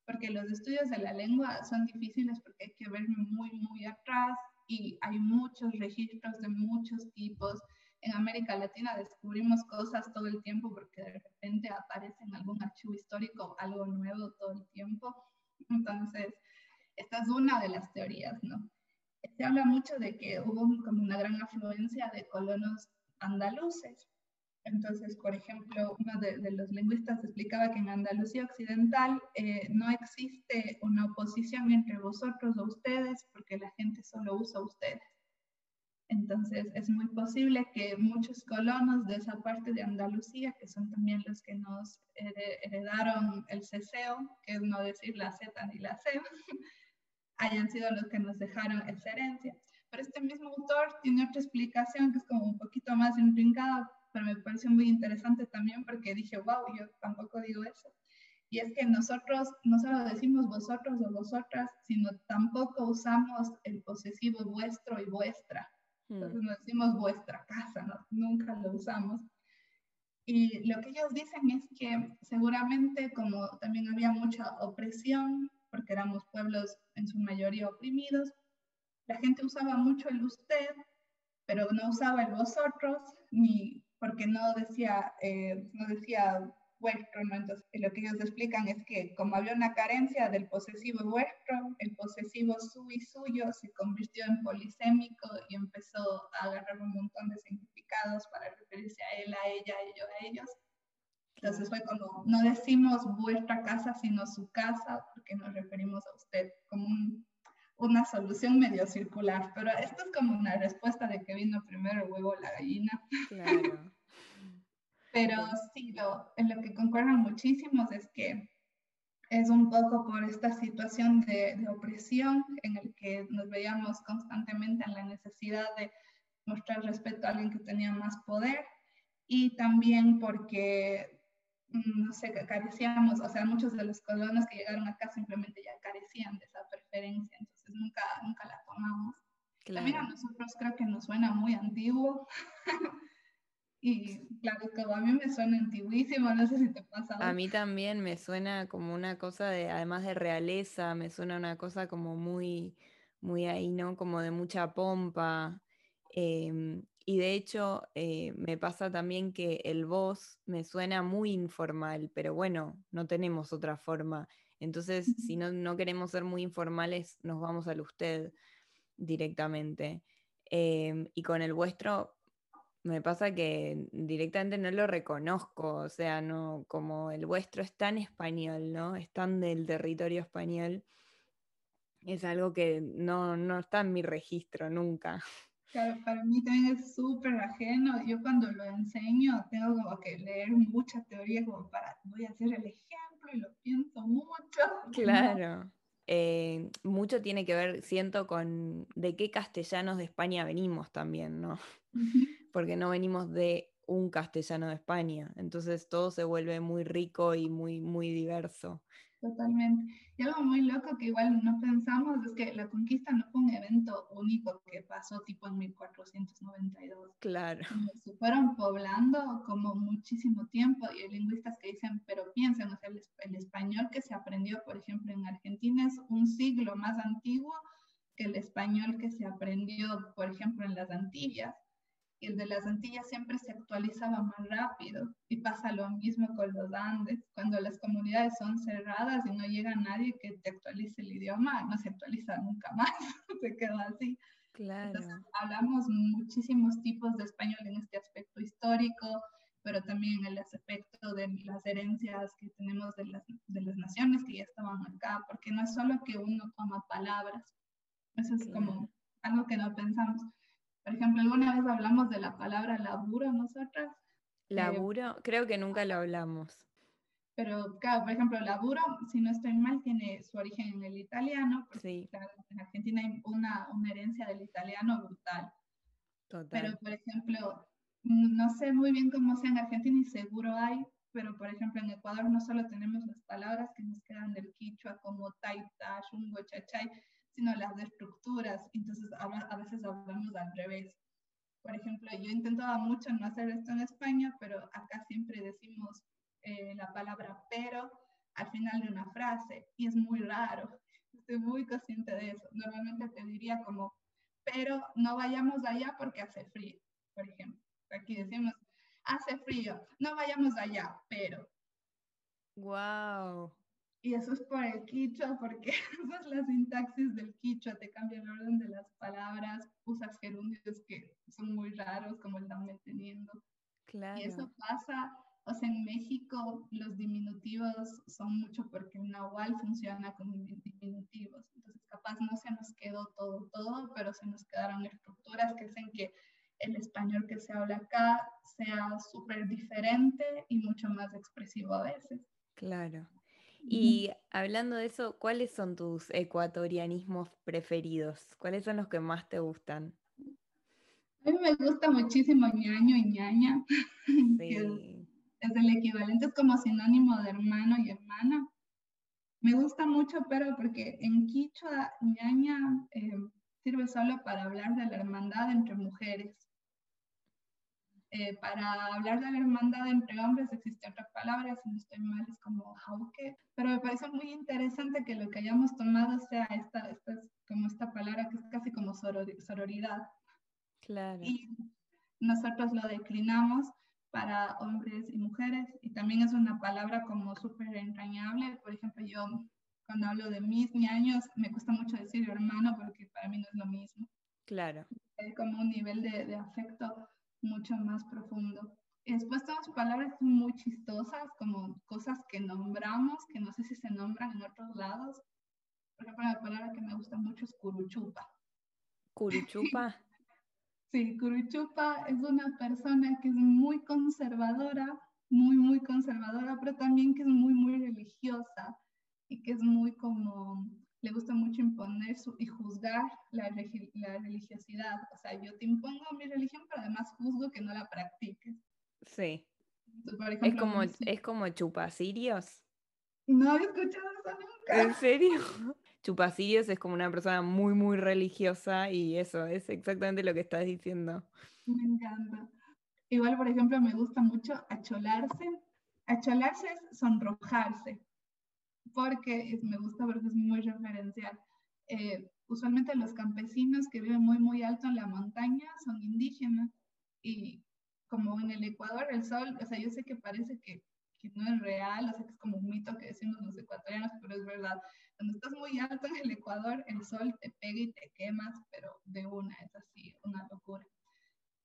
porque los estudios de la lengua son difíciles porque hay que ver muy, muy atrás y hay muchos registros de muchos tipos. En América Latina descubrimos cosas todo el tiempo porque de repente aparece en algún archivo histórico algo nuevo todo el tiempo. Entonces, esta es una de las teorías, ¿no? Se habla mucho de que hubo como una gran afluencia de colonos andaluces. Entonces, por ejemplo, uno de, los lingüistas explicaba que en Andalucía Occidental eh, no existe una oposición entre vosotros o ustedes porque la gente solo usa ustedes. Entonces, es muy posible que muchos colonos de esa parte de Andalucía, que son también los que nos heredaron el ceseo, que es no decir la Z ni la C, hayan sido los que nos dejaron esa herencia. Pero este mismo autor tiene otra explicación que es como un poquito más intrincada, pero me pareció muy interesante también porque dije, wow, yo tampoco digo eso. Y es que nosotros no solo decimos vosotros o vosotras, sino tampoco usamos el posesivo vuestro y vuestra. Hmm. Entonces no decimos vuestra casa, ¿no? nunca lo usamos. Y lo que ellos dicen es que seguramente como también había mucha opresión, porque éramos pueblos en su mayoría oprimidos, la gente usaba mucho el usted, pero no usaba el vosotros, ni porque no decía, eh, no decía vuestro, ¿no? Entonces, lo que ellos explican es que como había una carencia del posesivo vuestro, el posesivo su y suyo se convirtió en polisémico y empezó a agarrar un montón de significados para referirse a él, a ella, a ello, a ellos. Entonces fue como, no decimos vuestra casa, sino su casa, porque nos referimos a usted como un una solución medio circular, pero esto es como una respuesta de que vino primero el huevo la gallina. Claro. Pero sí, lo, en lo que concuerdan muchísimos es que es un poco por esta situación de, de opresión en el que nos veíamos constantemente en la necesidad de mostrar respeto a alguien que tenía más poder y también porque Mm, no sé, carecíamos, o sea, muchos de los colonos que llegaron acá simplemente ya carecían de esa preferencia, entonces nunca, nunca la tomamos. Claro. También a nosotros creo que nos suena muy antiguo. y claro, como a mí me suena antiguísimo, no sé si te pasa. A mí también me suena como una cosa de, además de realeza, me suena una cosa como muy, muy ahí, ¿no? Como de mucha pompa. Eh, y de hecho, eh, me pasa también que el vos me suena muy informal, pero bueno, no tenemos otra forma. Entonces, si no, no queremos ser muy informales, nos vamos al usted directamente. Em, y con el vuestro, me pasa que directamente no lo reconozco, o sea, no, como el vuestro es tan español, ¿no? Es tan del territorio español, es algo que no, no está en mi registro nunca. Claro, para mí también es súper ajeno. Yo cuando lo enseño tengo como que leer mucha teoría como para, voy a hacer el ejemplo y lo pienso mucho. Claro. Eh, mucho tiene que ver, siento, con de qué castellanos de España venimos también, ¿no? Porque no venimos de un castellano de España, entonces todo se vuelve muy rico y muy, muy diverso. Totalmente. Y algo muy loco que igual no pensamos es que la conquista no fue un evento único que pasó tipo en 1492. Claro. Se fueron poblando como muchísimo tiempo y hay lingüistas que dicen, pero piensen, o sea, el, el español que se aprendió, por ejemplo, en Argentina es un siglo más antiguo que el español que se aprendió, por ejemplo, en las Antillas y el de las Antillas siempre se actualizaba más rápido. Y pasa lo mismo con los Andes. Cuando las comunidades son cerradas y no llega nadie que te actualice el idioma, no se actualiza nunca más, se queda así. Claro. Entonces, hablamos muchísimos tipos de español en este aspecto histórico, pero también en el aspecto de las herencias que tenemos de las, de las naciones que ya estaban acá, porque no es solo que uno toma palabras, eso es como algo que no pensamos por ejemplo, alguna vez hablamos de la palabra laburo nosotras. Laburo, creo que nunca lo hablamos. Pero claro, por ejemplo, laburo, si no estoy mal, tiene su origen en el italiano. Sí. en Argentina hay una, una, herencia del italiano brutal. Total. Pero, por ejemplo, no sé muy bien cómo sea en Argentina y seguro hay, pero por ejemplo en Ecuador no solo tenemos las palabras que nos quedan del quichua como taita, shungo, chachay, sino las de estructuras. Entonces, a veces hablamos al revés. Por ejemplo, yo intentaba mucho no hacer esto en España, pero acá siempre decimos eh, la palabra pero al final de una frase y es muy raro. Estoy muy consciente de eso. Normalmente te diría como, pero no vayamos allá porque hace frío, por ejemplo. Aquí decimos, hace frío, no vayamos allá, pero. Wow. Y eso es por el quichua, porque esa es la sintaxis del quichua, te cambia el orden de las palabras, usas gerundios que son muy raros, como el dame teniendo. Claro. Y eso pasa, o sea, en México los diminutivos son mucho porque el nahual funciona con diminutivos. Entonces, capaz no se nos quedó todo, todo, pero se nos quedaron estructuras que hacen que el español que se habla acá sea súper diferente y mucho más expresivo a veces. Claro. Y hablando de eso, ¿cuáles son tus ecuatorianismos preferidos? ¿Cuáles son los que más te gustan? A mí me gusta muchísimo ñaño y ñaña. Sí. es, el equivalente, es como sinónimo de hermano y hermana. Me gusta mucho, pero porque en quichua ñaña eh, sirve solo para hablar de la hermandad entre mujeres. Eh, para hablar de la hermandad entre hombres existe otra palabra, si no estoy mal, es como jauque, pero me parece muy interesante que lo que hayamos tomado sea esta, esta como esta palabra que es casi como sororidad. Claro. Y nosotros lo declinamos para hombres y mujeres y también es una palabra como súper entrañable. Por ejemplo, yo cuando hablo de mis ñaños me cuesta mucho decir hermano porque para mí no es lo mismo. Claro. Hay como un nivel de, de afecto mucho más profundo. Y después tenemos palabras muy chistosas, como cosas que nombramos, que no sé si se nombran en otros lados. Por ejemplo, la palabra que me gusta mucho es curuchupa. ¿Curuchupa? sí, curuchupa es una persona que es muy conservadora, muy, muy conservadora, pero también que es muy, muy religiosa y que es muy como le gusta mucho imponer y juzgar la, la, religiosidad. O sea, yo te impongo mi religión, pero además juzgo que no la practiques. Sí. es como, es como chupasirios. No he escuchado eso nunca. ¿En serio? Chupasirios es como una persona muy, muy religiosa y eso es exactamente lo que estás diciendo. Me encanta. Igual, por ejemplo, me gusta mucho acholarse. Acholarse es sonrojarse porque me gusta porque es muy referencial. Eh, usualmente los campesinos que viven muy, muy alto en la montaña son indígenas y como en el Ecuador el sol, o sea, yo sé que parece que, que no es real, o sea, que es como un mito que decimos los ecuatorianos, pero es verdad. Cuando estás muy alto en el Ecuador, el sol te pega y te quemas, pero de una, es así, una locura.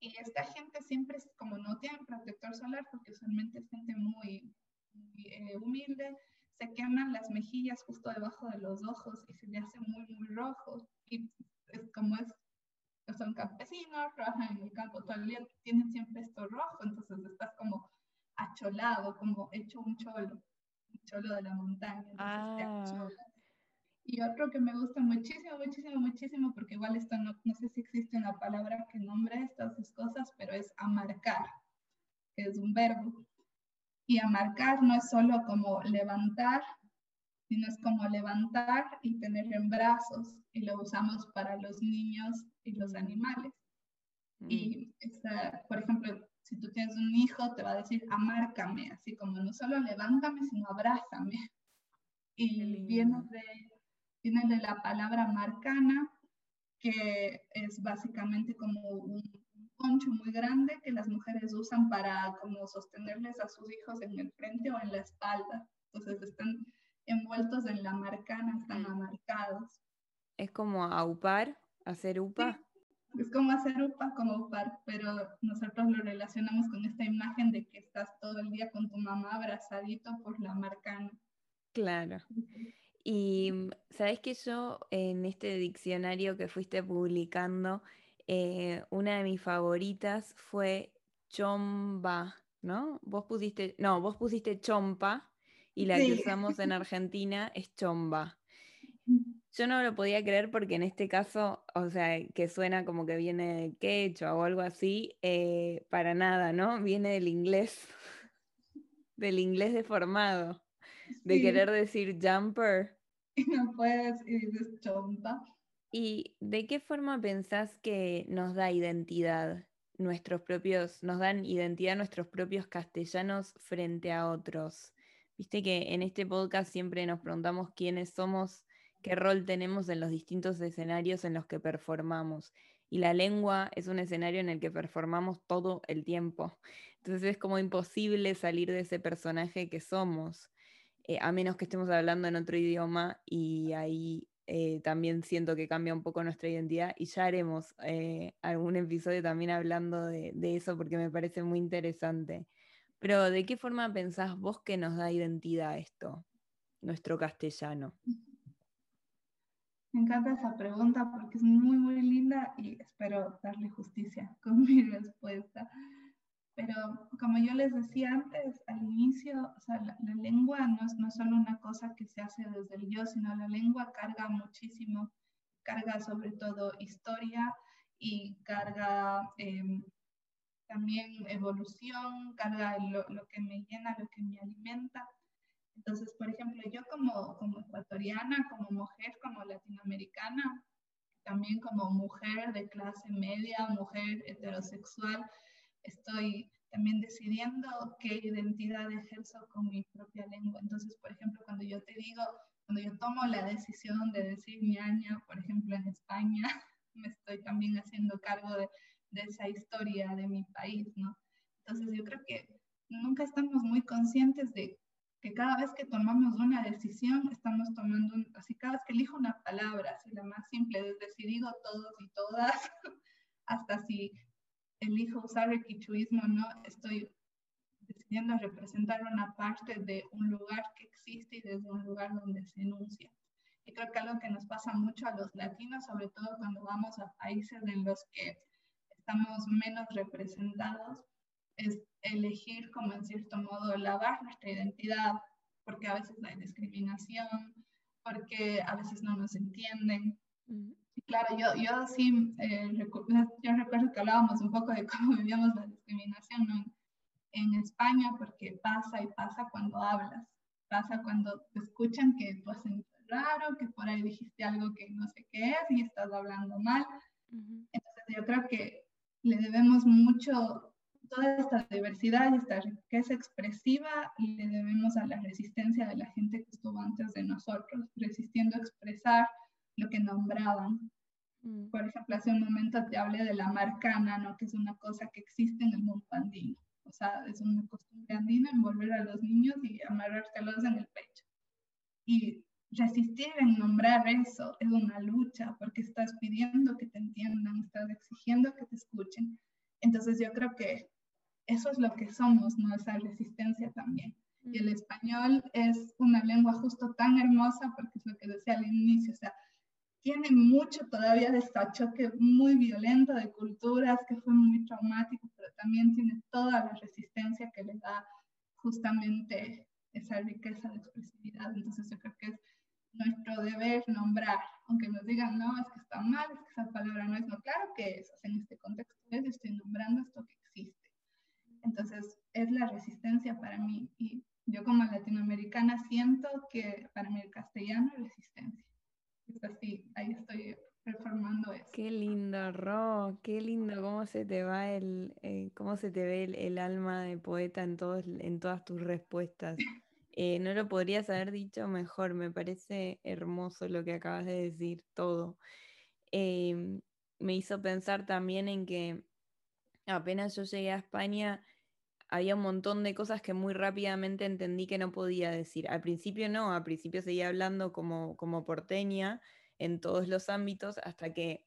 Y esta gente siempre es como no tienen protector solar porque usualmente es gente muy, muy eh, humilde, se queman las mejillas justo debajo de los ojos y se le hace muy, muy rojo. Y es como es, son campesinos, trabajan en el campo todo el día, tienen siempre esto rojo, entonces estás como acholado, como hecho un cholo, un cholo de la montaña. Ah. Y otro que me gusta muchísimo, muchísimo, muchísimo, porque igual esto no, no sé si existe una palabra que nombre estas dos cosas, pero es amarcar, que es un verbo. Y amarcar no es solo como levantar, sino es como levantar y tener en brazos. Y lo usamos para los niños y los animales. Mm. Y, por ejemplo, si tú tienes un hijo, te va a decir, amárcame, así como no solo levántame, sino abrázame. Y viene de, viene de la palabra marcana, que es básicamente como un concho muy grande que las mujeres usan para como sostenerles a sus hijos en el frente o en la espalda. Entonces están envueltos en la marcana, están amarcados. Es como aupar, hacer upa. es como hacer upa, como upar, pero nosotros lo relacionamos con esta imagen de que estás todo el día con tu mamá abrazadito por la marcana. Claro. Y mm, sabes que yo en este diccionario que fuiste publicando, eh, una de mis favoritas fue Chomba, ¿no? Vos pusiste, no, vos pusiste Chompa y la que usamos en Argentina es Chomba. Yo no lo podía creer porque en este caso, o sea, que suena como que viene de quechua o algo así, eh, para nada, ¿no? Viene del inglés, del inglés deformado, de querer decir jumper. Y no puedes y dices chompa. ¿Y de qué forma pensás que nos da identidad nuestros propios, nos dan identidad nuestros propios castellanos frente a otros? Viste que en este podcast siempre nos preguntamos quiénes somos qué rol tenemos en los distintos escenarios en los que performamos. Y la lengua es un escenario en el que performamos todo el tiempo. Entonces es como imposible salir de ese personaje que somos, eh, a menos que estemos hablando en otro idioma y ahí eh, también siento que cambia un poco nuestra identidad y ya haremos eh, algún episodio también hablando de, eso porque me parece muy interesante. Pero ¿de qué forma pensás vos que nos da identidad esto, nuestro castellano? Me encanta esa pregunta porque es muy, muy linda y espero darle justicia con mi respuesta. Pero como yo les decía antes, al inicio, o sea, la, lengua no es, no solo una cosa que se hace desde el yo, sino la lengua carga muchísimo, carga sobre todo historia y carga em, también evolución, carga lo, lo, que me llena, lo que me alimenta. Entonces, por ejemplo, yo como, como ecuatoriana, como mujer, como latinoamericana, también como mujer de clase media, mujer heterosexual, estoy también decidiendo qué identidad ejerzo con mi propia lengua. Entonces, por ejemplo, cuando yo te digo, cuando yo tomo la decisión de decir ñaña, por ejemplo, en España, me estoy también haciendo cargo de, de esa historia de mi país, ¿no? Entonces, yo creo que nunca estamos muy conscientes de que cada vez que tomamos una decisión, estamos tomando, así cada vez que elijo una palabra, así la más simple, desde si digo todos y todas, hasta si elijo usar el quichuismo, no estoy decidiendo representar una parte de un lugar que existe y desde un lugar donde se enuncia. Y creo que algo que nos pasa mucho a los latinos, sobre todo cuando vamos a países en los que estamos menos representados, es elegir como en cierto modo lavar nuestra identidad, porque a veces hay discriminación, porque a veces no nos entienden. Claro, yo, yo sí, eh, yo recuerdo que hablábamos un poco de cómo vivíamos la discriminación en, España, porque pasa y pasa cuando hablas, pasa cuando te escuchan que tú haces raro, que por ahí dijiste algo que no sé qué es y estás hablando mal. Entonces yo creo que le debemos mucho, toda esta diversidad y esta riqueza expresiva, le debemos a la resistencia de la gente que estuvo antes de nosotros, resistiendo a expresar lo que nombraban. Mm. Por ejemplo, hace un momento te hablé de la marcana, ¿no? que es una cosa que existe en el mundo andino. O sea, es una costumbre andina envolver a los niños y amarrárselos en el pecho. Y resistir en nombrar eso es una lucha porque estás pidiendo que te entiendan, estás exigiendo que te escuchen. Entonces yo creo que eso es lo que somos, ¿no? Esa resistencia también. Y el mm. español es una lengua justo tan hermosa porque es lo que decía al inicio, o sea, tiene mucho todavía de este choque muy violento de culturas que fue muy traumático, pero también tiene toda la resistencia que le da justamente esa riqueza de expresividad. Entonces yo creo que es nuestro deber nombrar, aunque nos digan, no, es que está mal, es que esa palabra no es, no, claro que es, en este contexto es, estoy nombrando esto que existe. Entonces es la resistencia para mí y yo como latinoamericana siento que para mí el castellano es resistencia así, ahí estoy reformando eso. Qué lindo, Ro, qué lindo cómo se te va el, eh, cómo se te ve el, alma de poeta en, todos, en todas tus respuestas. Eh, no lo podrías haber dicho mejor, me parece hermoso lo que acabas de decir, todo. Em, me hizo pensar también en que apenas yo llegué a España, había un montón de cosas que muy rápidamente entendí que no podía decir. Al principio no, al principio seguía hablando como, como porteña en todos los ámbitos hasta que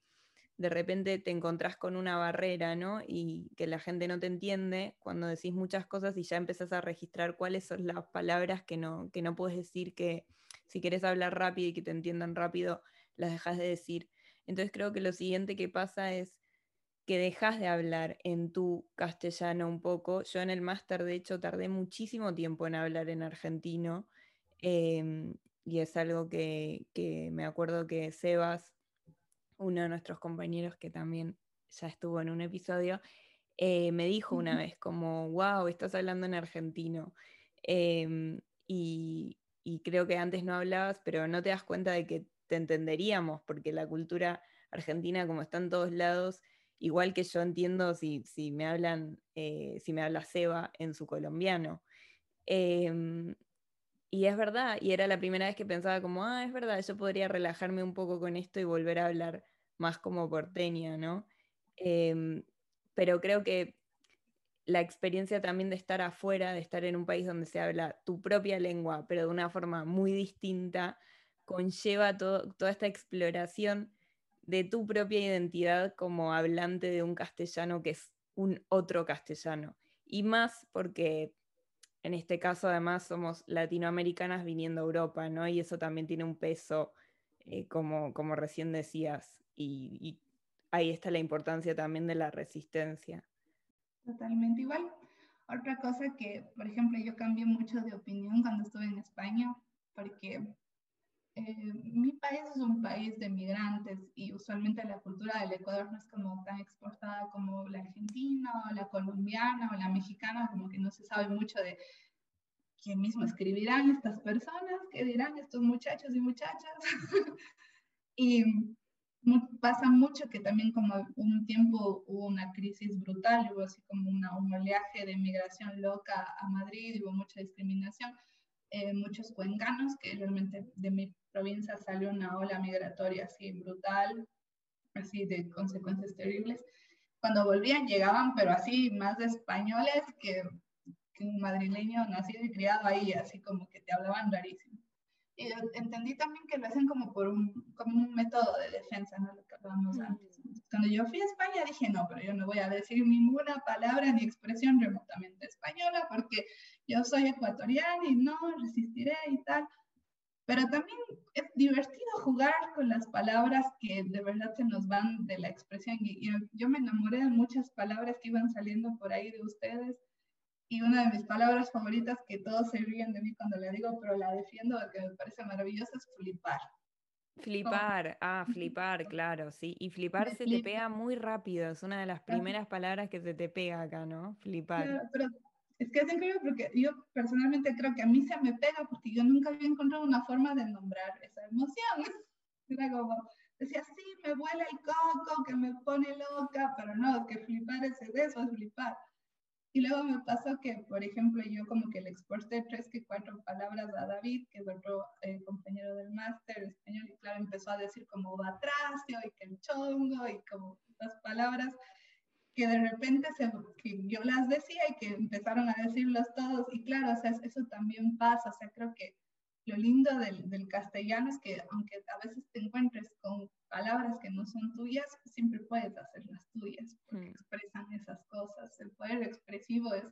de repente te encontrás con una barrera, ¿no? Y que la gente no te entiende cuando decís muchas cosas y ya empezás a registrar cuáles son las palabras que no, que no puedes decir, que si quieres hablar rápido y que te entiendan rápido, las dejas de decir. Entonces creo que lo siguiente que pasa es que dejas de hablar en tu castellano un poco. Yo en el máster, de hecho, tardé muchísimo tiempo en hablar en argentino em, y es algo que, me acuerdo que Sebas, uno de nuestros compañeros que también ya estuvo en un episodio, eh, me dijo una vez como, wow, estás hablando en argentino. Em, y, y creo que antes no hablabas, pero no te das cuenta de que te entenderíamos, porque la cultura argentina, como está en todos lados, igual que yo entiendo si, me hablan, eh, si me habla Seba en su colombiano. Em, y es verdad, y era la primera vez que pensaba como, ah, es verdad, yo podría relajarme un poco con esto y volver a hablar más como porteña, ¿no? Em, pero creo que la experiencia también de estar afuera, de estar en un país donde se habla tu propia lengua, pero de una forma muy distinta, conlleva toda esta exploración de tu propia identidad como hablante de un castellano que es un otro castellano. Y más porque en este caso además somos latinoamericanas viniendo a Europa, ¿no? Y eso también tiene un peso, eh, como, como recién decías, y, ahí está la importancia también de la resistencia. Totalmente igual. Otra cosa que, por ejemplo, yo cambié mucho de opinión cuando estuve en España, porque eh, mi país es un país de migrantes y usualmente la cultura del Ecuador no es como tan exportada como la argentina o la colombiana o la mexicana, como que no se sabe mucho de quién mismo escribirán estas personas, qué dirán estos muchachos y muchachas. y pasa mucho que también como un tiempo hubo una crisis brutal, hubo así como una, un oleaje de migración loca a Madrid, hubo mucha discriminación eh, muchos cuencanos, que realmente de mi provincia salió una ola migratoria así brutal, así de consecuencias terribles. Cuando volvían llegaban, pero así más de españoles que, que un madrileño nacido y criado ahí, así como que te hablaban rarísimo. Y entendí también que lo hacen como por un, como un método de defensa, ¿no? Lo que hablábamos antes. Cuando yo fui a España dije, no, pero yo no voy a decir ninguna palabra ni expresión remotamente española porque yo soy ecuatoriana y no resistiré y tal. Pero también es divertido jugar con las palabras que de verdad se nos van de la expresión. Y, yo me enamoré de muchas palabras que iban saliendo por ahí de ustedes. Y una de mis palabras favoritas, que todos se ríen de mí cuando la digo, pero la defiendo, que me parece maravillosa, es flipar. Flipar, ah, flipar, claro, sí. Y flipar se te pega muy rápido, es una de las primeras palabras que se te pega acá, ¿no? Flipar. pero es que es increíble porque yo personalmente creo que a mí se me pega porque yo nunca había encontrado una forma de nombrar esa emoción. Era como, decía, sí, me vuela el coco, que me pone loca, pero no, que flipar es de eso, es flipar. Y luego me pasó que, por ejemplo, yo como que le exporté tres que cuatro palabras a David, que es otro eh, compañero del máster español, y claro, empezó a decir como batracio y que el chongo y como estas palabras que de repente se, que yo las decía y que empezaron a decirlos todos. Y claro, o sea, eso también pasa. O sea, creo que lo lindo del, del, castellano es que aunque a veces te encuentres con palabras que no son tuyas, siempre puedes hacerlas tuyas, porque mm. expresan esas cosas. El poder expresivo es,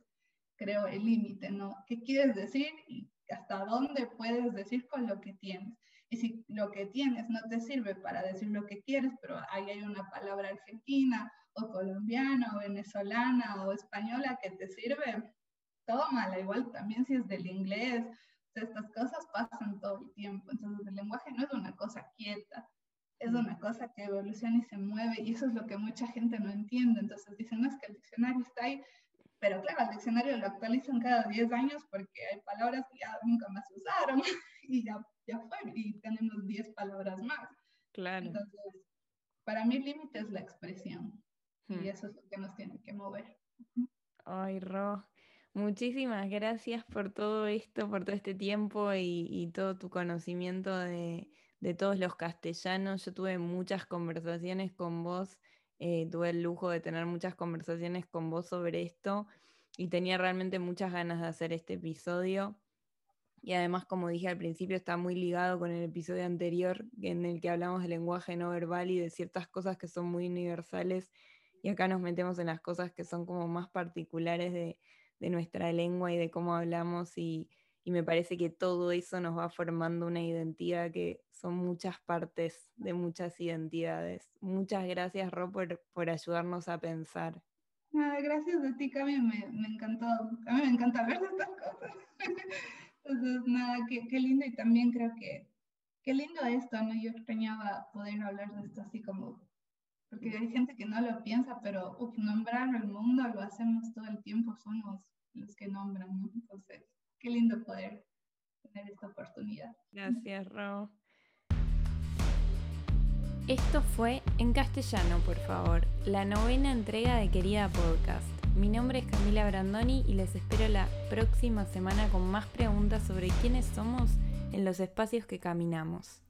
creo, el límite, ¿no? ¿Qué quieres decir y hasta dónde puedes decir con lo que tienes? Y si lo que tienes no te sirve para decir lo que quieres, pero ahí hay una palabra argentina o colombiana o venezolana o española que te sirve, tómala, igual también si es del inglés. estas cosas pasan todo el tiempo. Entonces el lenguaje no es una cosa quieta, es una cosa que evoluciona y se mueve y eso es lo que mucha gente no entiende. Entonces dicen, no es que el diccionario está ahí, pero claro, el diccionario lo actualizan cada 10 años porque hay palabras que ya nunca más se usaron y ya, ya fue y tenemos 10 palabras más. Claro. Entonces, para mí el límite es la expresión. Y hmm. eso es lo que nos tiene que mover. Ay, Ro, muchísimas gracias por todo esto, por todo este tiempo y, todo tu conocimiento de, todos los castellanos. Yo tuve muchas conversaciones con vos, eh, tuve el lujo de tener muchas conversaciones con vos sobre esto y tenía realmente muchas ganas de hacer este episodio. Y además, como dije al principio, está muy ligado con el episodio anterior en el que hablamos del lenguaje no verbal y de ciertas cosas que son muy universales y acá nos metemos en las cosas que son como más particulares de, nuestra lengua y de cómo hablamos y, me parece que todo eso nos va formando una identidad que son muchas partes de muchas identidades. Muchas gracias, Ro, por, ayudarnos a pensar. gracias a ti, Cami, me, me, encantó. A mí me encanta ver estas cosas. Entonces, nada, qué, qué, lindo y también creo que qué lindo esto, ¿no? Yo extrañaba poder hablar de esto así como porque hay gente que no lo piensa, pero nombrar el mundo lo hacemos todo el tiempo, somos los que nombran, ¿no? Entonces, qué lindo poder tener esta oportunidad. Gracias, Ro. Esto fue En Castellano, por favor, la novena entrega de Querida Podcast. Mi nombre es Camila Brandoni y les espero la próxima semana con más preguntas sobre quiénes somos en los espacios que caminamos.